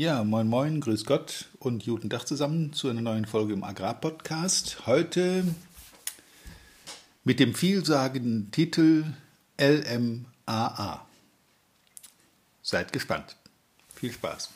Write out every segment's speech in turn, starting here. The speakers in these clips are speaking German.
Ja, moin moin, grüß Gott und guten Tag zusammen zu einer neuen Folge im Agrarpodcast. Heute mit dem vielsagenden Titel LMAA. Seid gespannt. Viel Spaß.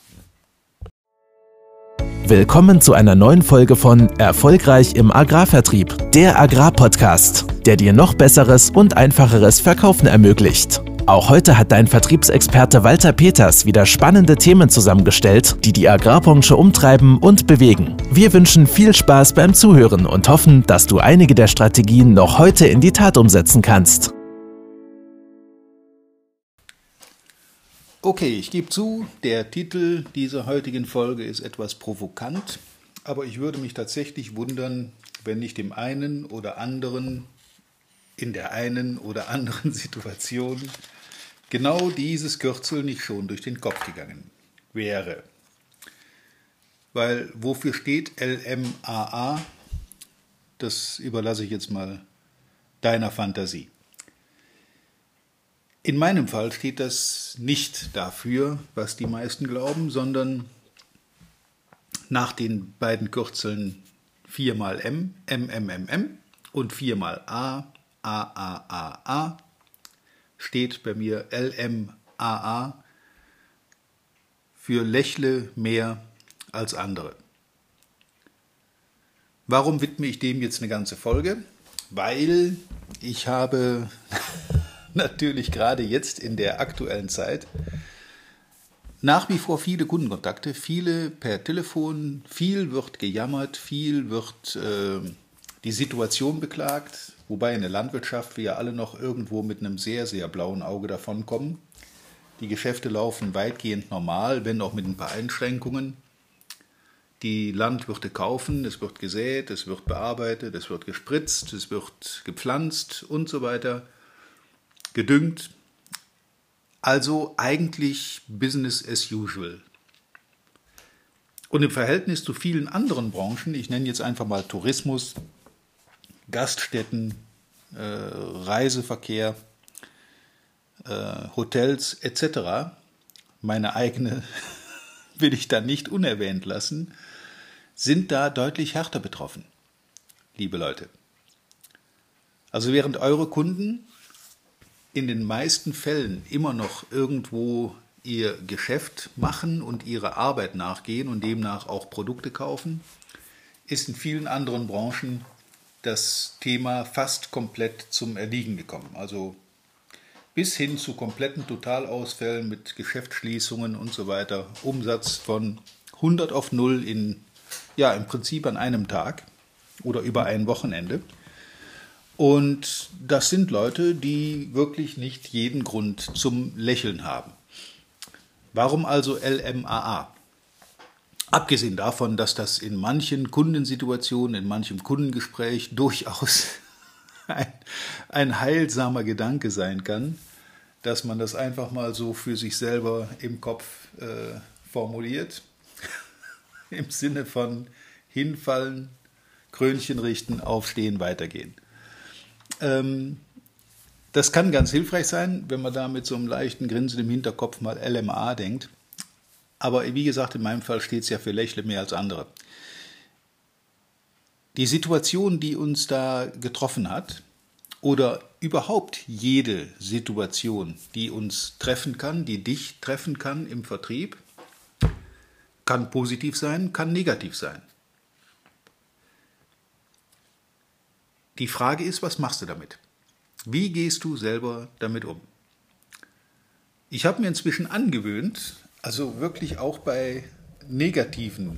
Willkommen zu einer neuen Folge von Erfolgreich im Agrarvertrieb, der Agrarpodcast, der dir noch besseres und einfacheres Verkaufen ermöglicht. Auch heute hat dein Vertriebsexperte Walter Peters wieder spannende Themen zusammengestellt, die die Agrarbranche umtreiben und bewegen. Wir wünschen viel Spaß beim Zuhören und hoffen, dass du einige der Strategien noch heute in die Tat umsetzen kannst. Okay, ich gebe zu, der Titel dieser heutigen Folge ist etwas provokant, aber ich würde mich tatsächlich wundern, wenn nicht dem einen oder anderen in der einen oder anderen Situation genau dieses Kürzel nicht schon durch den Kopf gegangen wäre. Weil wofür steht LMAA? Das überlasse ich jetzt mal deiner Fantasie. In meinem Fall steht das nicht dafür, was die meisten glauben, sondern nach den beiden Kürzeln 4 mal M, MMMM und 4 mal A, AAAA steht bei mir LMAA für lächle mehr als andere. Warum widme ich dem jetzt eine ganze Folge? Weil ich habe natürlich gerade jetzt in der aktuellen Zeit nach wie vor viele Kundenkontakte, viele per Telefon, viel wird gejammert, viel wird äh, die Situation beklagt, wobei in der Landwirtschaft wir ja alle noch irgendwo mit einem sehr, sehr blauen Auge davonkommen. Die Geschäfte laufen weitgehend normal, wenn auch mit ein paar Einschränkungen. Die Landwirte kaufen, es wird gesät, es wird bearbeitet, es wird gespritzt, es wird gepflanzt und so weiter, gedüngt. Also eigentlich Business as usual. Und im Verhältnis zu vielen anderen Branchen, ich nenne jetzt einfach mal Tourismus, Gaststätten, äh, Reiseverkehr, äh, Hotels etc. Meine eigene will ich da nicht unerwähnt lassen, sind da deutlich härter betroffen, liebe Leute. Also während eure Kunden in den meisten Fällen immer noch irgendwo ihr Geschäft machen und ihre Arbeit nachgehen und demnach auch Produkte kaufen, ist in vielen anderen Branchen das Thema fast komplett zum Erliegen gekommen. Also bis hin zu kompletten Totalausfällen mit Geschäftsschließungen und so weiter. Umsatz von 100 auf 0 in, ja, im Prinzip an einem Tag oder über ein Wochenende. Und das sind Leute, die wirklich nicht jeden Grund zum Lächeln haben. Warum also LMAA? Abgesehen davon, dass das in manchen Kundensituationen, in manchem Kundengespräch durchaus ein, ein heilsamer Gedanke sein kann, dass man das einfach mal so für sich selber im Kopf äh, formuliert, im Sinne von hinfallen, Krönchen richten, aufstehen, weitergehen. Ähm, das kann ganz hilfreich sein, wenn man da mit so einem leichten Grinsen im Hinterkopf mal LMA denkt. Aber wie gesagt, in meinem Fall steht es ja für Lächle mehr als andere. Die Situation, die uns da getroffen hat, oder überhaupt jede Situation, die uns treffen kann, die dich treffen kann im Vertrieb, kann positiv sein, kann negativ sein. Die Frage ist, was machst du damit? Wie gehst du selber damit um? Ich habe mir inzwischen angewöhnt, also wirklich auch bei negativen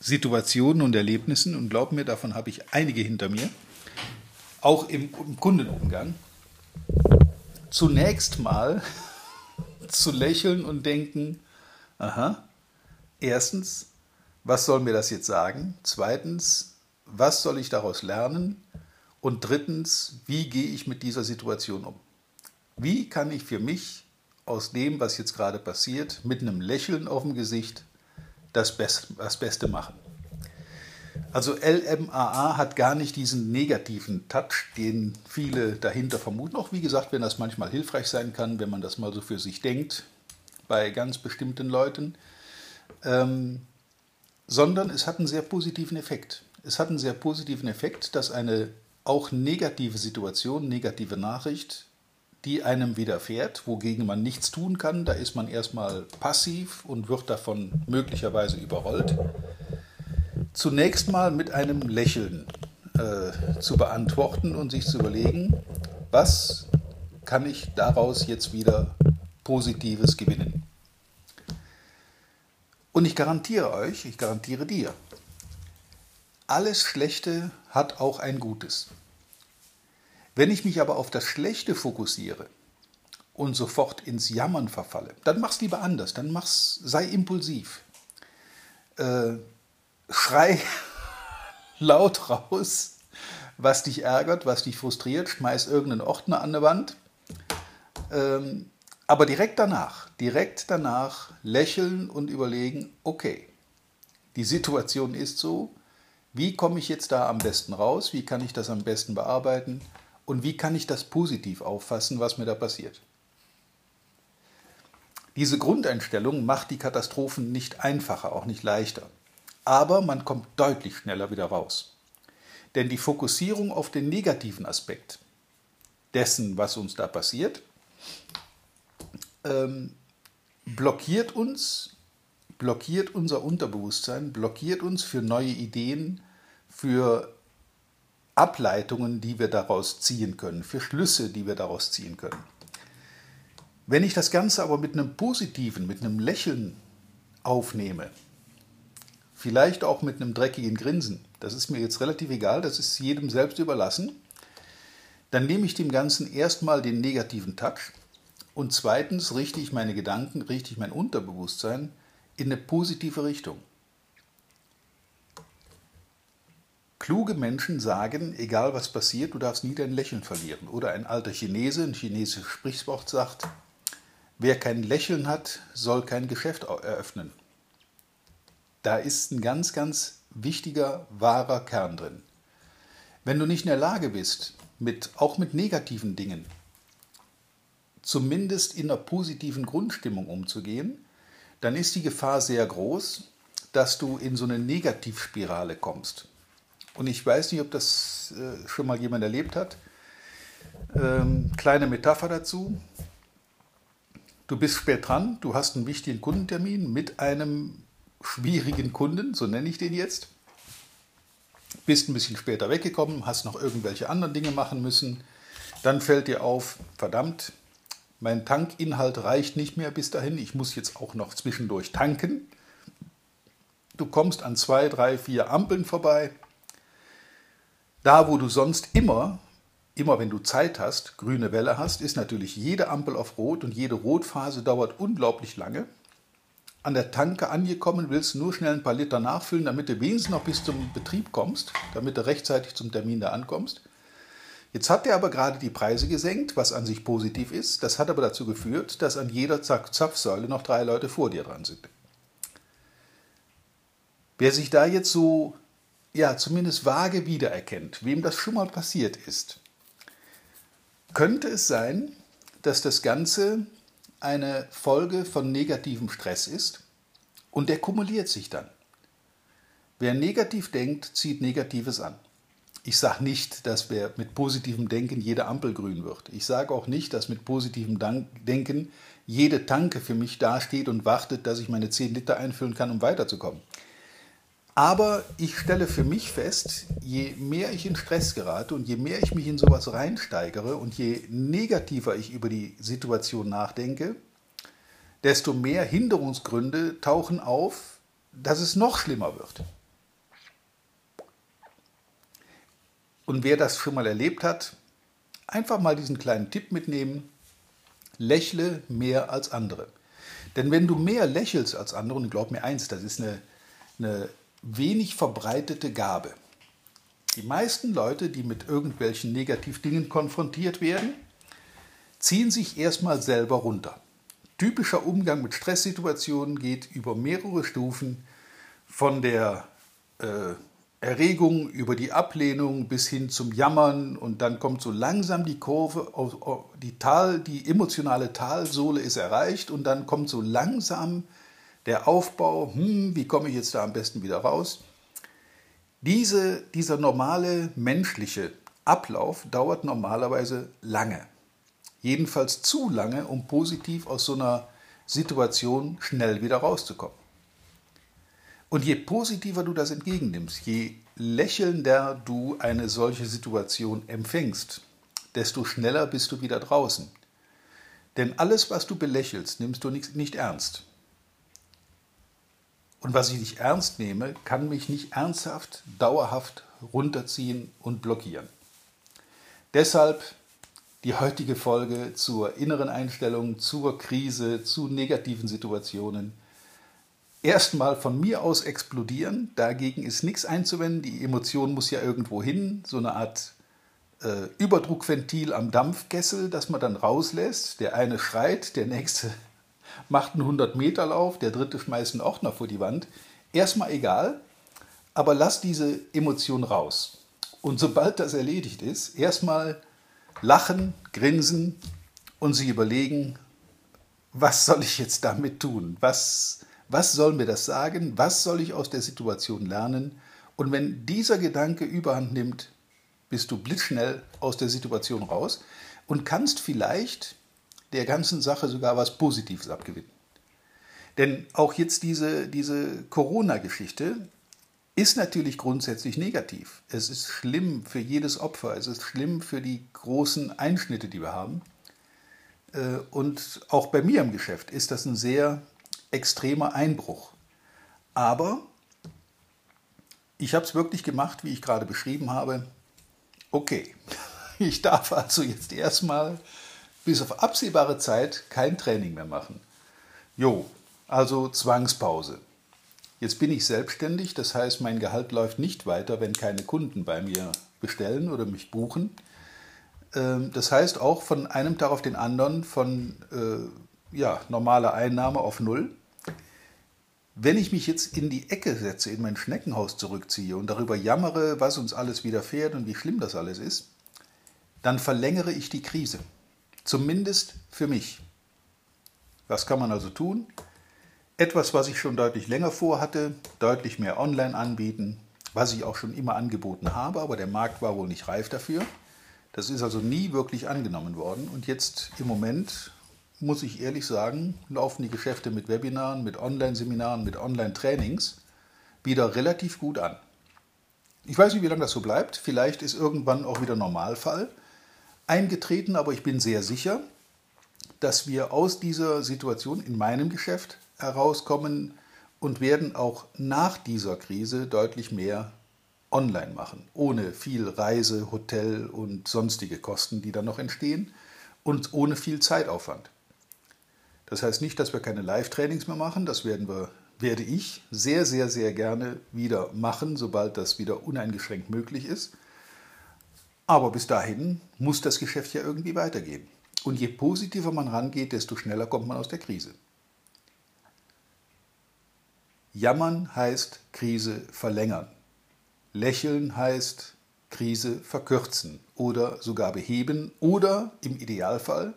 Situationen und Erlebnissen, und glaub mir, davon habe ich einige hinter mir, auch im, im Kundenumgang, zunächst mal zu lächeln und denken, aha, erstens, was soll mir das jetzt sagen? Zweitens, was soll ich daraus lernen? Und drittens, wie gehe ich mit dieser Situation um? Wie kann ich für mich aus dem, was jetzt gerade passiert, mit einem Lächeln auf dem Gesicht das, Best, das Beste machen. Also LMAA hat gar nicht diesen negativen Touch, den viele dahinter vermuten. Auch wie gesagt, wenn das manchmal hilfreich sein kann, wenn man das mal so für sich denkt, bei ganz bestimmten Leuten. ähm, sondern es hat einen sehr positiven Effekt. Es hat einen sehr positiven Effekt, dass eine auch negative Situation, negative Nachricht, die einem widerfährt, wogegen man nichts tun kann, da ist man erstmal passiv und wird davon möglicherweise überrollt, zunächst mal mit einem Lächeln äh, zu beantworten und sich zu überlegen, was kann ich daraus jetzt wieder Positives gewinnen. Und ich garantiere euch, ich garantiere dir, alles Schlechte hat auch ein Gutes. Wenn ich mich aber auf das Schlechte fokussiere und sofort ins Jammern verfalle, dann mach's lieber anders, dann mach's, sei impulsiv. Äh, schrei laut raus, was dich ärgert, was dich frustriert, schmeiß irgendeinen Ordner an der Wand. Ähm, aber direkt danach, direkt danach lächeln und überlegen, okay, die Situation ist so, wie komme ich jetzt da am besten raus, wie kann ich das am besten bearbeiten und wie kann ich das positiv auffassen, was mir da passiert. Diese Grundeinstellung macht die Katastrophen nicht einfacher, auch nicht leichter aber man kommt deutlich schneller wieder raus. Denn die Fokussierung auf den negativen Aspekt dessen, was uns da passiert, ähm, blockiert uns, blockiert unser Unterbewusstsein, blockiert uns für neue Ideen, für Ableitungen, die wir daraus ziehen können, für Schlüsse, die wir daraus ziehen können. Wenn ich das Ganze aber mit einem positiven, mit einem Lächeln aufnehme, Vielleicht auch mit einem dreckigen Grinsen. Das ist mir jetzt relativ egal, das ist jedem selbst überlassen. Dann nehme ich dem Ganzen erstmal den negativen Touch und zweitens richte ich meine Gedanken, richte ich mein Unterbewusstsein in eine positive Richtung. Kluge Menschen sagen, egal was passiert, du darfst nie dein Lächeln verlieren. Oder ein alter Chinese, ein chinesisches Sprichwort sagt, wer kein Lächeln hat, soll kein Geschäft eröffnen. Da ist ein ganz, ganz wichtiger, wahrer Kern drin. Wenn du nicht in der Lage bist, mit, auch mit negativen Dingen, zumindest in einer positiven Grundstimmung umzugehen, dann ist die Gefahr sehr groß, dass du in so eine Negativspirale kommst. Und ich weiß nicht, ob das äh, schon mal jemand erlebt hat. Ähm, kleine Metapher dazu. Du bist spät dran, du hast einen wichtigen Kundentermin mit einem schwierigen Kunden, so nenne ich den jetzt. Bist ein bisschen später weggekommen, hast noch irgendwelche anderen Dinge machen müssen. Dann fällt dir auf, verdammt, mein Tankinhalt reicht nicht mehr bis dahin. Ich muss jetzt auch noch zwischendurch tanken. Du kommst an zwei, drei, vier Ampeln vorbei. Da, wo du sonst immer, immer wenn du Zeit hast, grüne Welle hast, ist natürlich jede Ampel auf Rot und jede Rotphase dauert unglaublich lange an der Tanke angekommen, willst nur schnell ein paar Liter nachfüllen, damit du wenigstens noch bis zum Betrieb kommst, damit du rechtzeitig zum Termin da ankommst. Jetzt hat er aber gerade die Preise gesenkt, was an sich positiv ist. Das hat aber dazu geführt, dass an jeder Zapfsäule noch drei Leute vor dir dran sind. Wer sich da jetzt so, ja, zumindest vage wiedererkennt, wem das schon mal passiert ist, könnte es sein, dass das Ganze eine Folge von negativem Stress ist und der kumuliert sich dann. Wer negativ denkt, zieht Negatives an. Ich sage nicht, dass wer mit positivem Denken jede Ampel grün wird. Ich sage auch nicht, dass mit positivem Denken jede Tanke für mich dasteht und wartet, dass ich meine 10 Liter einfüllen kann, um weiterzukommen. Aber ich stelle für mich fest, je mehr ich in Stress gerate und je mehr ich mich in sowas reinsteigere und je negativer ich über die Situation nachdenke, desto mehr Hinderungsgründe tauchen auf, dass es noch schlimmer wird. Und wer das schon mal erlebt hat, einfach mal diesen kleinen Tipp mitnehmen, lächle mehr als andere. Denn wenn du mehr lächelst als andere, und glaub mir eins, das ist eine, eine wenig verbreitete Gabe. Die meisten Leute, die mit irgendwelchen Negativdingen konfrontiert werden, ziehen sich erstmal selber runter. Typischer Umgang mit Stresssituationen geht über mehrere Stufen von der äh, Erregung über die Ablehnung bis hin zum Jammern und dann kommt so langsam die Kurve, die, Tal, die emotionale Talsohle ist erreicht und dann kommt so langsam der Aufbau, hm, wie komme ich jetzt da am besten wieder raus? Diese, dieser normale menschliche Ablauf dauert normalerweise lange. Jedenfalls zu lange, um positiv aus so einer Situation schnell wieder rauszukommen. Und je positiver du das entgegennimmst, je lächelnder du eine solche Situation empfängst, desto schneller bist du wieder draußen. Denn alles, was du belächelst, nimmst du nicht, nicht ernst. Und was ich nicht ernst nehme, kann mich nicht ernsthaft, dauerhaft runterziehen und blockieren. Deshalb die heutige Folge zur inneren Einstellung, zur Krise, zu negativen Situationen. Erstmal von mir aus explodieren, dagegen ist nichts einzuwenden, die Emotion muss ja irgendwo hin, so eine Art äh, Überdruckventil am Dampfkessel, das man dann rauslässt. Der eine schreit, der nächste macht einen 100-Meter-Lauf, der dritte schmeißt einen Ordner vor die Wand. Erstmal egal, aber lass diese Emotion raus. Und sobald das erledigt ist, erstmal lachen, grinsen und sich überlegen, was soll ich jetzt damit tun? Was, was soll mir das sagen? Was soll ich aus der Situation lernen? Und wenn dieser Gedanke überhand nimmt, bist du blitzschnell aus der Situation raus und kannst vielleicht der ganzen Sache sogar was Positives abgewinnen. Denn auch jetzt diese, diese Corona-Geschichte ist natürlich grundsätzlich negativ. Es ist schlimm für jedes Opfer, es ist schlimm für die großen Einschnitte, die wir haben. Äh, und auch bei mir im Geschäft ist das ein sehr extremer Einbruch. Aber ich habe es wirklich gemacht, wie ich gerade beschrieben habe. Okay, ich darf also jetzt erstmal bis auf absehbare Zeit kein Training mehr machen. Jo, also Zwangspause. Jetzt bin ich selbstständig, das heißt, mein Gehalt läuft nicht weiter, wenn keine Kunden bei mir bestellen oder mich buchen. Ähm, das heißt auch von einem Tag auf den anderen von äh, ja, normaler Einnahme auf Null. Wenn ich mich jetzt in die Ecke setze, in mein Schneckenhaus zurückziehe und darüber jammere, was uns alles widerfährt und wie schlimm das alles ist, dann verlängere ich die Krise. Zumindest für mich. Was kann man also tun? Etwas, was ich schon deutlich länger vorhatte, deutlich mehr online anbieten, was ich auch schon immer angeboten habe, aber der Markt war wohl nicht reif dafür. Das ist also nie wirklich angenommen worden. Und jetzt im Moment, muss ich ehrlich sagen, laufen die Geschäfte mit Webinaren, mit Online-Seminaren, mit Online-Trainings wieder relativ gut an. Ich weiß nicht, wie lange das so bleibt. Vielleicht ist irgendwann auch wieder Normalfall eingetreten, aber ich bin sehr sicher, dass wir aus dieser Situation in meinem Geschäft herauskommen und werden auch nach dieser Krise deutlich mehr online machen, ohne viel Reise, Hotel und sonstige Kosten, die dann noch entstehen und ohne viel Zeitaufwand. Das heißt nicht, dass wir keine Live-Trainings mehr machen, das werden wir, werde ich sehr, sehr, sehr gerne wieder machen, sobald das wieder uneingeschränkt möglich ist. Aber bis dahin muss das Geschäft ja irgendwie weitergehen. Und je positiver man rangeht, desto schneller kommt man aus der Krise. Jammern heißt Krise verlängern. Lächeln heißt Krise verkürzen oder sogar beheben oder im Idealfall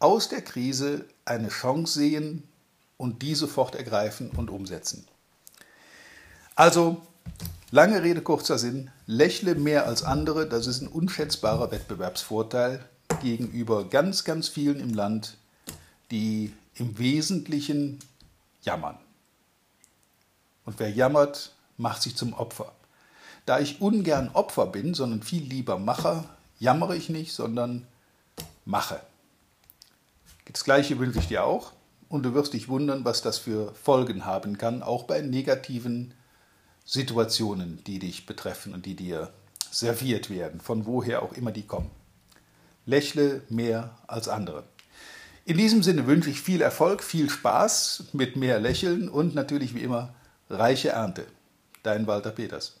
aus der Krise eine Chance sehen und die sofort ergreifen und umsetzen. Also, lange Rede, kurzer Sinn, lächle mehr als andere, das ist ein unschätzbarer Wettbewerbsvorteil gegenüber ganz, ganz vielen im Land, die im Wesentlichen jammern. Und wer jammert, macht sich zum Opfer. Da ich ungern Opfer bin, sondern viel lieber Macher, jammere ich nicht, sondern mache. Das gleiche wünsche ich dir auch und du wirst dich wundern, was das für Folgen haben kann, auch bei negativen Situationen, die dich betreffen und die dir serviert werden, von woher auch immer die kommen. Lächle mehr als andere. In diesem Sinne wünsche ich viel Erfolg, viel Spaß mit mehr Lächeln und natürlich wie immer reiche Ernte. Dein Walter Peters.